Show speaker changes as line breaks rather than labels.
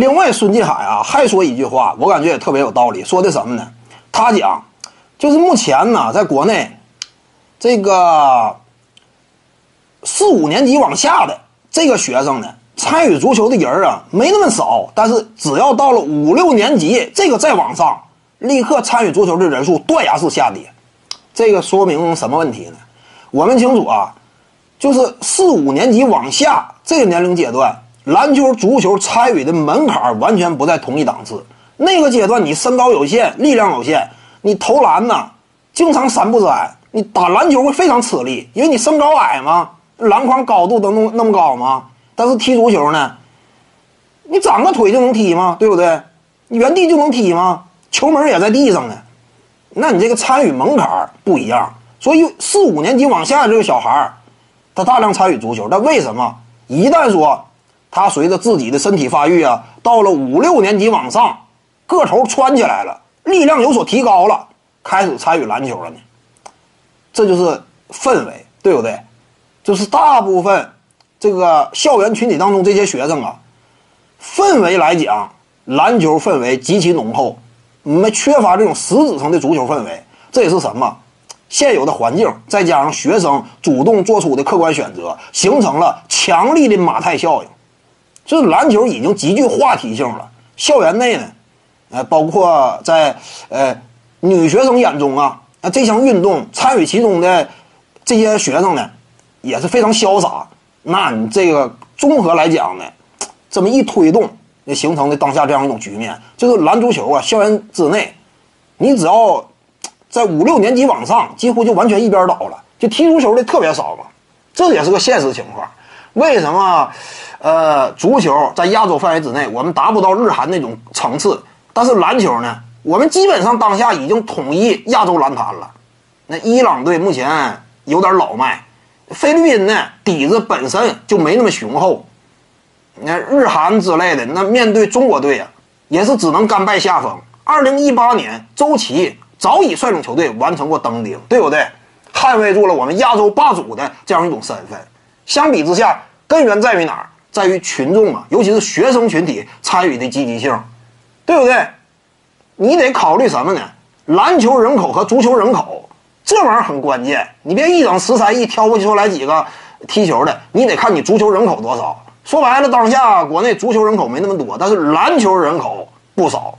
另外，孙继海啊还说一句话，我感觉也特别有道理。说的什么呢？他讲，就是目前呢，在国内，这个四五年级往下的这个学生呢，参与足球的人啊没那么少。但是只要到了五六年级，这个再往上，立刻参与足球的人数断崖式下跌。这个说明什么问题呢？我们清楚啊，就是四五年级往下这个年龄阶段。篮球、足球参与的门槛完全不在同一档次。那个阶段，你身高有限，力量有限，你投篮呢，经常三不沾。你打篮球会非常吃力，因为你身高矮嘛，篮筐高度都那么那么高嘛。但是踢足球呢，你长个腿就能踢吗？对不对？你原地就能踢吗？球门也在地上呢。那你这个参与门槛不一样。所以四五年级往下这个小孩他大量参与足球，但为什么一旦说？他随着自己的身体发育啊，到了五六年级往上，个头窜起来了，力量有所提高了，开始参与篮球了呢。这就是氛围，对不对？就是大部分这个校园群体当中这些学生啊，氛围来讲，篮球氛围极其浓厚，没缺乏这种实质上的足球氛围。这也是什么？现有的环境，再加上学生主动做出的客观选择，形成了强力的马太效应。就是篮球已经极具话题性了。校园内呢，呃，包括在呃女学生眼中啊，那这项运动参与其中的这些学生呢，也是非常潇洒。那你这个综合来讲呢，这么一推动，就形成的当下这样一种局面，就是篮足球啊，校园之内，你只要在五六年级往上，几乎就完全一边倒了，就踢足球的特别少嘛。这也是个现实情况。为什么？呃，足球在亚洲范围之内，我们达不到日韩那种层次。但是篮球呢，我们基本上当下已经统一亚洲篮坛了。那伊朗队目前有点老迈，菲律宾呢底子本身就没那么雄厚。那日韩之类的，那面对中国队啊，也是只能甘拜下风。二零一八年，周琦早已率领球队完成过登顶，对不对？捍卫住了我们亚洲霸主的这样一种身份。相比之下，根源在于哪儿？在于群众啊，尤其是学生群体参与的积极性，对不对？你得考虑什么呢？篮球人口和足球人口这玩意儿很关键。你别一整十三亿挑不出来几个踢球的，你得看你足球人口多少。说白了，当下国内足球人口没那么多，但是篮球人口不少。